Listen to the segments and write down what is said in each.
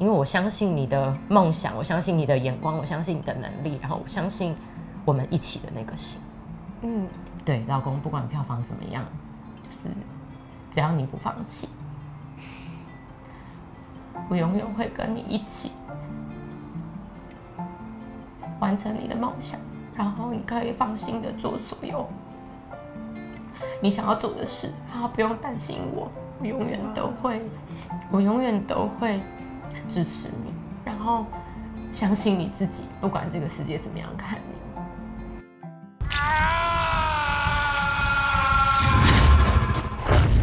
因为我相信你的梦想，我相信你的眼光，我相信你的能力，然后我相信我们一起的那个心。嗯，对，老公，不管票房怎么样，就是只要你不放弃，我永远会跟你一起完成你的梦想，然后你可以放心的做所有你想要做的事，然后不用担心我，我永远都会，我永远都会支持你，然后相信你自己，不管这个世界怎么样看你。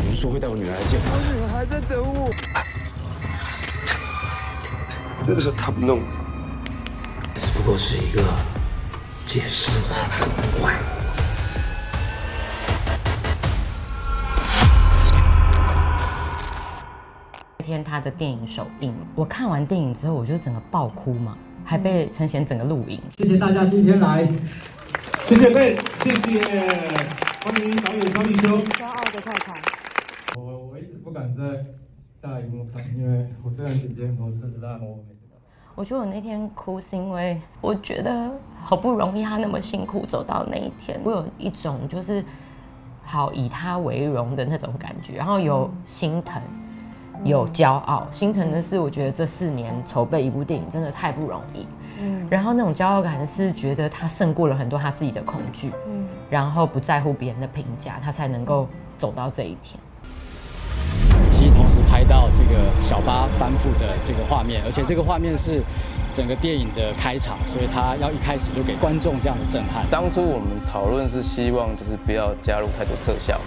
你说会带我女儿来见我，女儿还在等我。真的是他们弄的，只不过是一个借尸还魂的怪他的电影首映，我看完电影之后，我就整个爆哭嘛，还被陈贤整个录影。谢谢大家今天来，谢谢贝，谢谢，欢迎导演张立修。骄傲的太太，我我一直不敢在大荧幕看，因为我虽然姐姐很多次，但我每次。我觉得我那天哭是因为我觉得好不容易他那么辛苦走到那一天，我有一种就是好以他为荣的那种感觉，然后有心疼，有骄傲。心疼的是，我觉得这四年筹备一部电影真的太不容易。嗯，然后那种骄傲感是觉得他胜过了很多他自己的恐惧，嗯，然后不在乎别人的评价，他才能够走到这一天。其实同时拍到这个小巴翻覆的这个画面，而且这个画面是整个电影的开场，所以他要一开始就给观众这样的震撼。当初我们讨论是希望就是不要加入太多特效，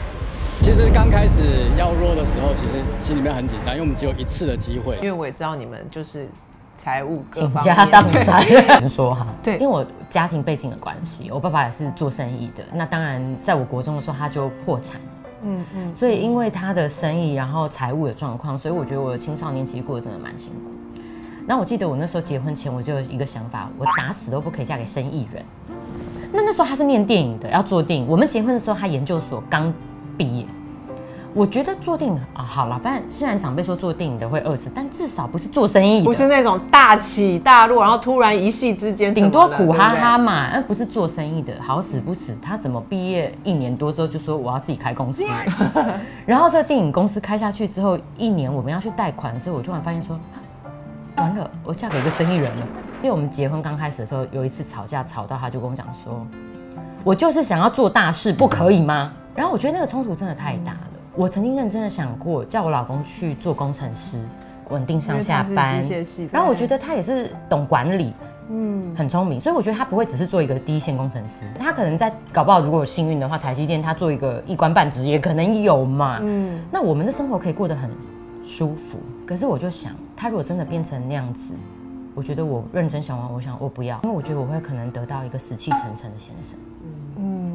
其实刚开始要弱的时候，其实心里面很紧张，因为我们只有一次的机会。因为我也知道你们就是财务各倾方家荡面产。人说哈，对因为我家庭背景的关系，我爸爸也是做生意的。那当然，在我国中的时候他就破产，嗯嗯，所以因为他的生意，然后财务的状况，所以我觉得我的青少年其实过得真的蛮辛苦。那我记得我那时候结婚前，我就有一个想法，我打死都不可以嫁给生意人。那那时候他是念电影的，要做电影。我们结婚的时候，他研究所刚毕业。我觉得做电影啊，好了，反正虽然长辈说做电影的会饿死，但至少不是做生意，不是那种大起大落，然后突然一夕之间顶多苦哈哈对嘛，而不是做生意的，好死不死，他怎么毕业一年多之后就说我要自己开公司，然后这个电影公司开下去之后，一年我们要去贷款的时候，我突然发现说，完了，我嫁给一个生意人了。因为我们结婚刚开始的时候，有一次吵架，吵到他就跟我讲说，我就是想要做大事，不可以吗？然后我觉得那个冲突真的太大了。我曾经认真的想过，叫我老公去做工程师，稳定上下班然后我觉得他也是懂管理，嗯，很聪明，所以我觉得他不会只是做一个第一线工程师，他可能在搞不好如果有幸运的话，台积电他做一个一官半职也可能有嘛，嗯，那我们的生活可以过得很舒服。可是我就想，他如果真的变成那样子，我觉得我认真想完，我想我不要，因为我觉得我会可能得到一个死气沉沉的先生。嗯，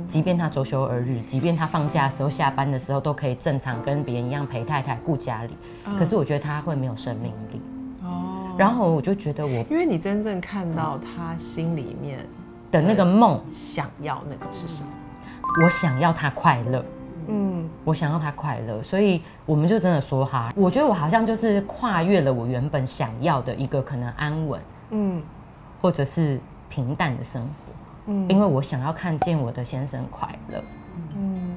即便他周休二日，即便他放假的时候、下班的时候都可以正常跟别人一样陪太太、顾家里，可是我觉得他会没有生命力。哦，然后我就觉得我因为你真正看到他心里面的那个梦，想要那个是什么，我想要他快乐，嗯，我想要他快乐，所以我们就真的说哈，我觉得我好像就是跨越了我原本想要的一个可能安稳，嗯。或者是平淡的生活，嗯因为我想要看见我的先生快乐。嗯，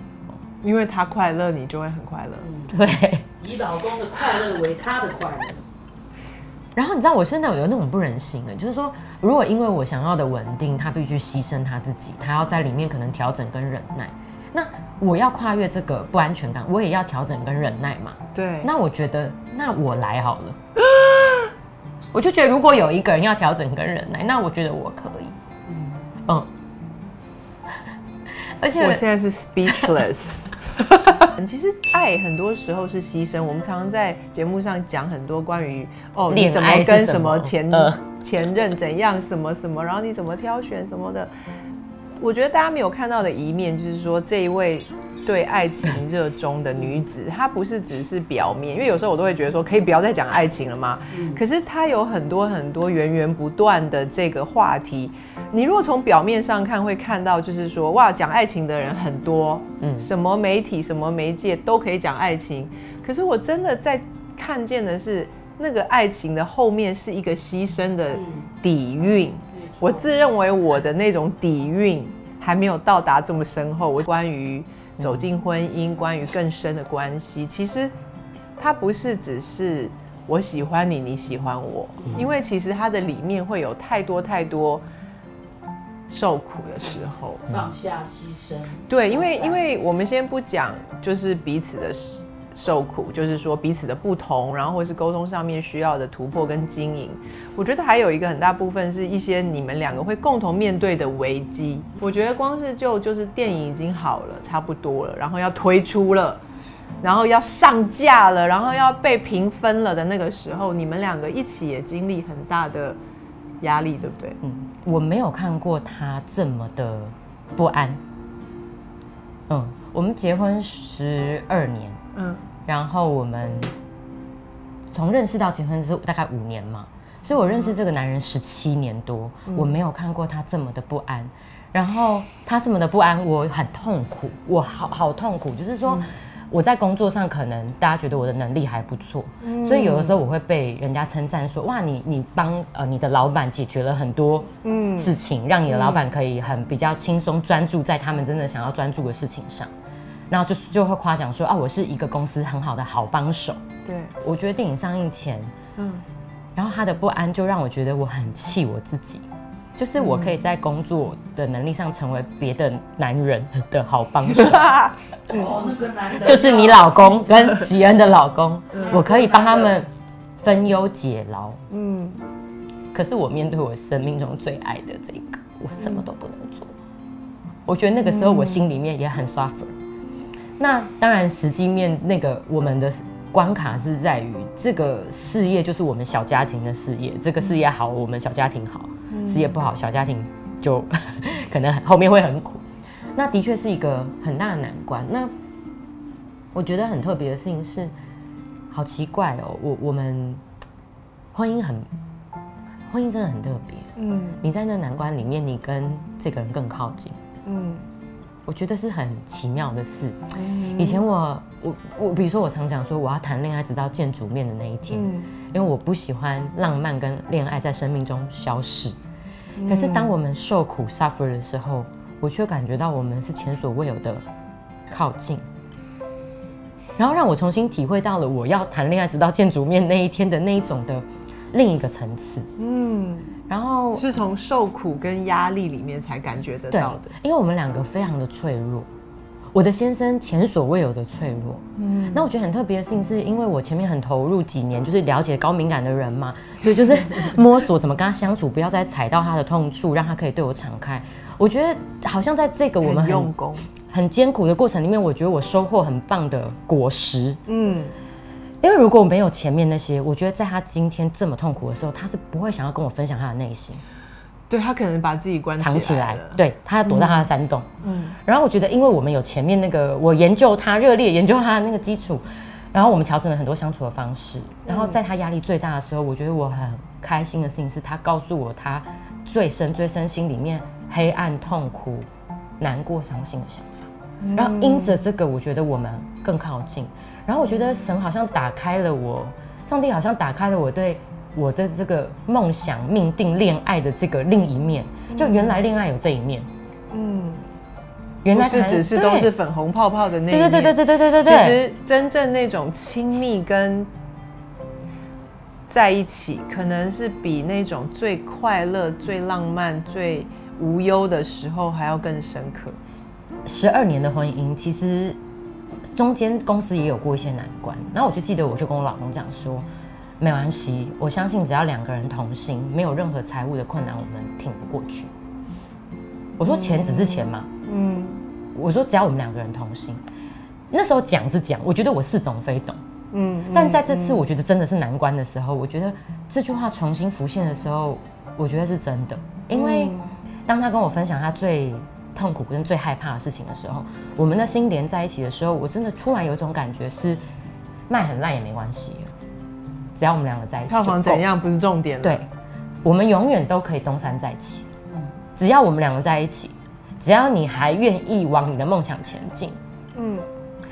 因为他快乐，你就会很快乐，对，以老公的快乐为他的快乐。然后你知道我现在有那种不忍心的，就是说，如果因为我想要的稳定，他必须牺牲他自己，他要在里面可能调整跟忍耐，那我要跨越这个不安全感，我也要调整跟忍耐嘛。对，那我觉得，那我来好了。我就觉得，如果有一个人要调整跟忍耐，那我觉得我可以。嗯，而且我现在是 speechless。其实爱很多时候是牺牲。我们常常在节目上讲很多关于哦，你怎么跟什什么么前、呃前任怎样，什么什么，然后你怎么挑选什么的。我觉得大家没有看到的一面，就是说这一位对爱情热衷的女子，她不是只是表面，因为有时候我都会觉得说，可以不要再讲爱情了吗？可是她有很多很多源源不断的这个话题。你如果从表面上看，会看到就是说，哇，讲爱情的人很多，嗯，什么媒体、什么媒介都可以讲爱情。可是我真的在看见的是，那个爱情的后面是一个牺牲的底蕴。我自认为我的那种底蕴还没有到达这么深厚。我关于走进婚姻，关于更深的关系，其实它不是只是我喜欢你，你喜欢我，因为其实它的里面会有太多太多受苦的时候。放下牺牲。对，因为因为我们先不讲，就是彼此的受苦，就是说彼此的不同，然后或是沟通上面需要的突破跟经营。我觉得还有一个很大部分是一些你们两个会共同面对的危机。我觉得光是就就是电影已经好了，差不多了，然后要推出了，然后要上架了，然后要被评分了的那个时候，你们两个一起也经历很大的压力，对不对？嗯，我没有看过他这么的不安。嗯，我们结婚十二年，嗯，然后我们从认识到结婚是大概五年嘛，所以我认识这个男人十七年多，我没有看过他这么的不安。然后他这么的不安，我很痛苦，我好好痛苦。就是说，我在工作上可能大家觉得我的能力还不错，所以有的时候我会被人家称赞说：“哇，你你帮呃你的老板解决了很多事情，让你的老板可以很比较轻松专注在他们真的想要专注的事情上。”然后就就会夸奖说：“啊，我是一个公司很好的好帮手。”对，我觉得电影上映前，嗯，然后他的不安就让我觉得我很气我自己，就是我可以在工作的能力上成为别的男人的好帮手，哦，那个男的就是你老公跟喜恩的老公，我可以帮他们分忧解劳，嗯，可是我面对我生命中最爱的这个，我什么都不能做。我觉得那个时候我心里面也很 suffer。那当然，实际面那个我们的关卡是在于这个事业就是我们小家庭的事业，这个事业好，我们小家庭好；事业不好，小家庭就 可能后面会很苦。那的确是一个很大的难关。那我觉得很特别的事情是，好奇怪哦，我我们婚姻很，婚姻真的很特别。嗯你在那难关里面，你跟这个人更靠近。嗯我觉得是很奇妙的事。以前我我我，比如说我常讲说我要谈恋爱直到见主面的那一天，嗯因为我不喜欢浪漫跟恋爱在生命中消逝。可是当我们受苦 suffer 的时候，我却感觉到我们是前所未有的靠近，然后让我重新体会到了我要谈恋爱直到见主面那一天的那一种的另一个层次。嗯，然后是从受苦跟压力里面才感觉得到的。，因为我们两个非常的脆弱。我的先生前所未有的脆弱，嗯，那我觉得很特别的事情是，因为我前面很投入几年，就是了解高敏感的人嘛，所以就是摸索怎么跟他相处，不要再踩到他的痛处，让他可以对我敞开。我觉得好像在这个我们很很用功，很艰苦的过程里面，我觉得我收获很棒的果实。嗯，因为如果没有前面那些，我觉得在他今天这么痛苦的时候，他是不会想要跟我分享他的内心。对他可能把自己关藏起来，对他要躲到他的山洞。嗯然后我觉得，因为我们有前面那个我研究他热烈研究他的那个基础，然后我们调整了很多相处的方式。然后在他压力最大的时候，我觉得我很开心的事情是他告诉我他最深最深心里面黑暗、痛苦、难过、伤心的想法。然后因着这个，我觉得我们更靠近。然后我觉得神好像打开了我，上帝好像打开了我对我的这个梦想、命定、恋爱的这个另一面。就原来恋爱有这一面，嗯，原来是只是都是粉红泡泡的那一对对对对对对对对对。其实真正那种亲密跟在一起，可能是比那种最快乐、最浪漫、最无忧的时候还要更深刻。十二年的婚姻，其实中间公司也有过一些难关。然后我就记得，我就跟我老公讲说，没关系，我相信只要两个人同心，没有任何财务的困难，我们挺不过去。我说钱只是钱嘛，嗯我说只要我们两个人同心。那时候讲是讲，我觉得我似懂非懂。嗯，但在这次我觉得真的是难关的时候，我觉得这句话重新浮现的时候，我觉得是真的。因为当他跟我分享他最痛苦跟最害怕的事情的时候，我们的心连在一起的时候，我真的突然有一种感觉是，卖很烂也没关系，只要我们两个在一起，票房怎？样不是重点了。对，我们永远都可以东山再起。嗯只要我们两个在一起，只要你还愿意往你的梦想前进，嗯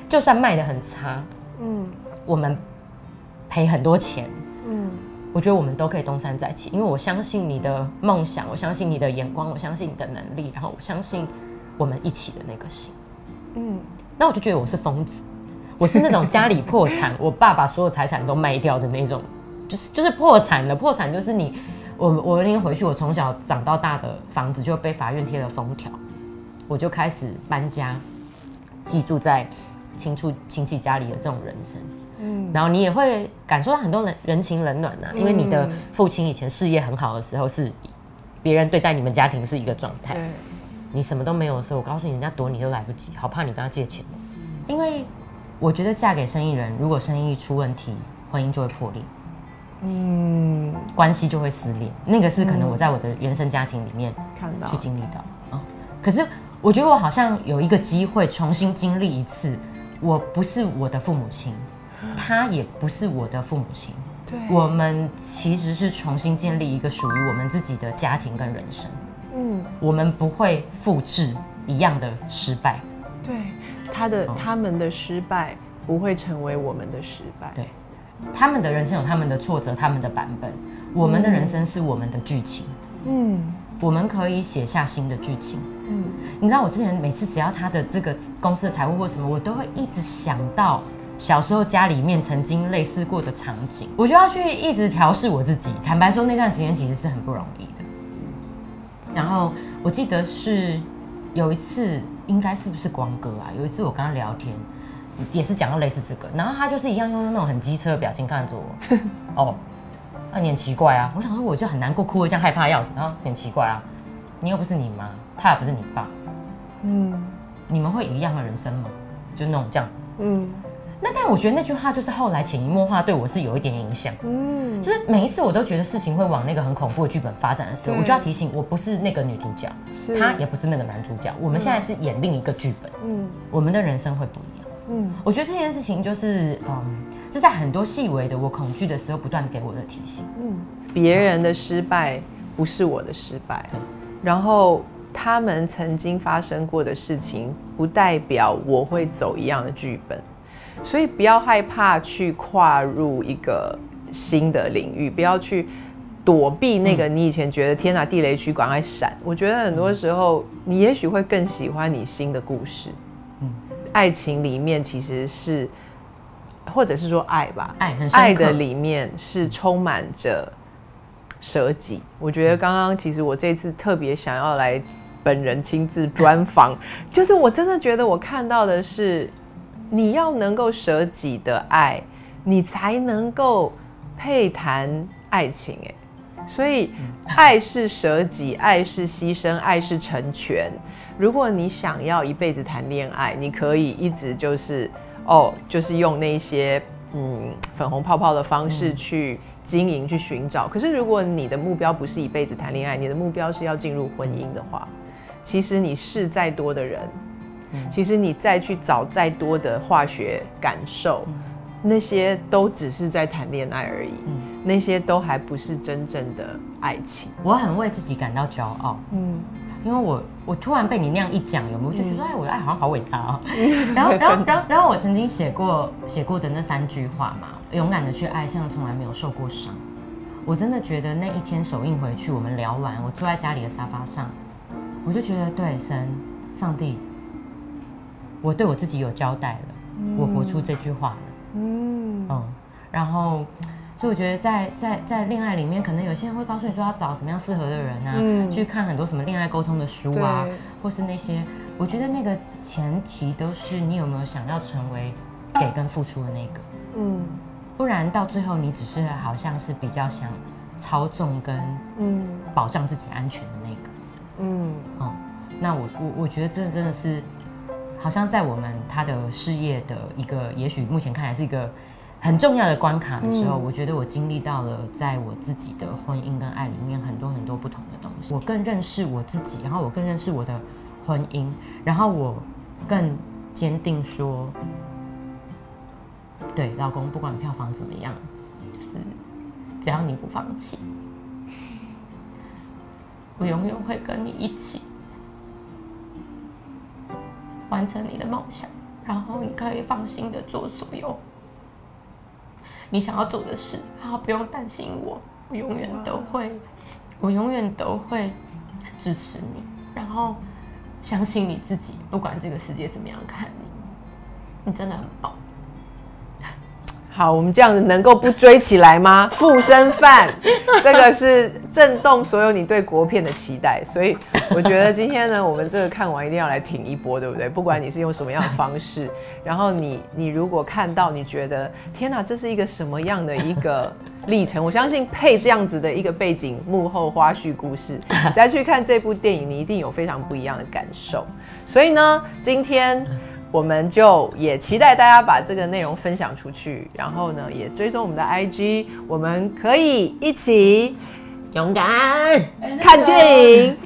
就算卖的很差，嗯我们赔很多钱，嗯我觉得我们都可以东山再起，因为我相信你的梦想，我相信你的眼光，我相信你的能力，然后我相信我们一起的那个心。嗯，那我就觉得我是疯子，我是那种家里破产，我爸把所有财产都卖掉的那种，就是就是破产的。破产就是你，我我那天回去，我从小长到大的房子就被法院贴了封条，我就开始搬家，寄住在亲处亲戚家里的这种人生。嗯，然后你也会感受到很多人人情冷暖呐、因为你的父亲以前事业很好的时候，是别人对待你们家庭是一个状态。你什么都没有的时候，我告诉你，人家躲你都来不及，好怕你跟他借钱哦。因为我觉得嫁给生意人，如果生意出问题，婚姻就会破裂，嗯，关系就会撕裂。那个是可能我在我的原生家庭里面看到。去经历到啊、可是我觉得我好像有一个机会重新经历一次，我不是我的父母亲，他也不是我的父母亲，对，我们其实是重新建立一个属于我们自己的家庭跟人生。嗯，我们不会复制一样的失败。对，他的哦他们的失败不会成为我们的失败。对他们的人生有他们的挫折，他们的版本；我们的人生是我们的剧情，嗯我们可以写下新的剧情。嗯，你知道，我之前每次只要他的这个公司的财务或什么，我都会一直想到小时候家里面曾经类似过的场景，我就要去一直调试我自己。坦白说，那段时间其实是很不容易的。然后我记得是有一次，应该是不是光哥啊？有一次我跟他聊天，也是讲到类似这个，然后他就是一样用那种很机车的表情看着我，哦，那你很奇怪啊。我想说，我就很难过，哭得这样害怕的要死，然后你很奇怪啊，你又不是你妈，他也不是你爸，嗯你们会一样的人生吗？就那种这样。嗯那但我觉得那句话就是后来潜移默化对我是有一点影响，嗯，就是每一次我都觉得事情会往那个很恐怖的剧本发展的时候，我就要提醒我不是那个女主角，是她也不是那个男主角，我们现在是演另一个剧本，嗯。我们的人生会不一样。嗯。我觉得这件事情就是，嗯，是在很多细微的我恐惧的时候不断给我的提醒。嗯，别人的失败不是我的失败对，然后他们曾经发生过的事情，不代表我会走一样的剧本，所以不要害怕去跨入一个新的领域，不要去。躲避那个你以前觉得天哪地雷区，赶快闪！我觉得很多时候你也许会更喜欢你新的故事。嗯爱情里面其实是，或者是说爱吧，爱很爱的里面是充满着舍己。我觉得刚刚其实我这次特别想要来本人亲自专访，就是我真的觉得我看到的是，你要能够舍己的爱，你才能够配谈爱情。哎，所以爱是舍己，爱是牺牲，爱是成全。如果你想要一辈子谈恋爱，你可以一直就是哦，就是用那些嗯粉红泡泡的方式去经营、去寻找。可是如果你的目标不是一辈子谈恋爱，你的目标是要进入婚姻的话，其实你试再多的人，其实你再去找再多的化学感受，那些都只是在谈恋爱而已，那些都还不是真正的爱情。我很为自己感到骄傲，嗯，因为我我突然被你那样一讲，有没有就觉得哎，我的爱好像好伟大哦。然后然后然后然后我曾经写过写过的那三句话嘛，勇敢的去爱，像从来没有受过伤。我真的觉得那一天首映回去，我们聊完，我坐在家里的沙发上，我就觉得对神上帝，我对我自己有交代了，我活出这句话了。嗯嗯，然后，所以我觉得在在在恋爱里面，可能有些人会告诉你说要找什么样适合的人啊，嗯去看很多什么恋爱沟通的书啊，或是那些，我觉得那个前提都是你有没有想要成为给跟付出的那个，嗯不然到最后你只是好像是比较想操纵跟嗯保障自己安全的那个。嗯嗯，那我我我觉得这真的是，好像在我们他的事业的一个，也许目前看来是一个很重要的关卡的时候，嗯我觉得我经历到了在我自己的婚姻跟爱里面很多很多不同的东西。我更认识我自己，然后我更认识我的婚姻，然后我更坚定说，对老公，不管票房怎么样，就是只要你不放弃。我永远会跟你一起完成你的梦想，然后你可以放心的做所有你想要做的事，然后不用担心我，我永远都会，我永远都会支持你，然后相信你自己，不管这个世界怎么样看你，你真的很棒。好，我们这样子能够不追起来吗？附身犯，这个是震动所有你对国片的期待，所以我觉得今天呢，我们这个看完一定要来挺一波，对不对？不管你是用什么样的方式，然后你你如果看到你觉得天哪，这是一个什么样的一个历程？我相信配这样子的一个背景幕后花絮故事，你再去看这部电影，你一定有非常不一样的感受。所以呢，今天。我们就也期待大家把这个内容分享出去，然后呢，也追踪我们的 IG，我们可以一起勇敢看电影。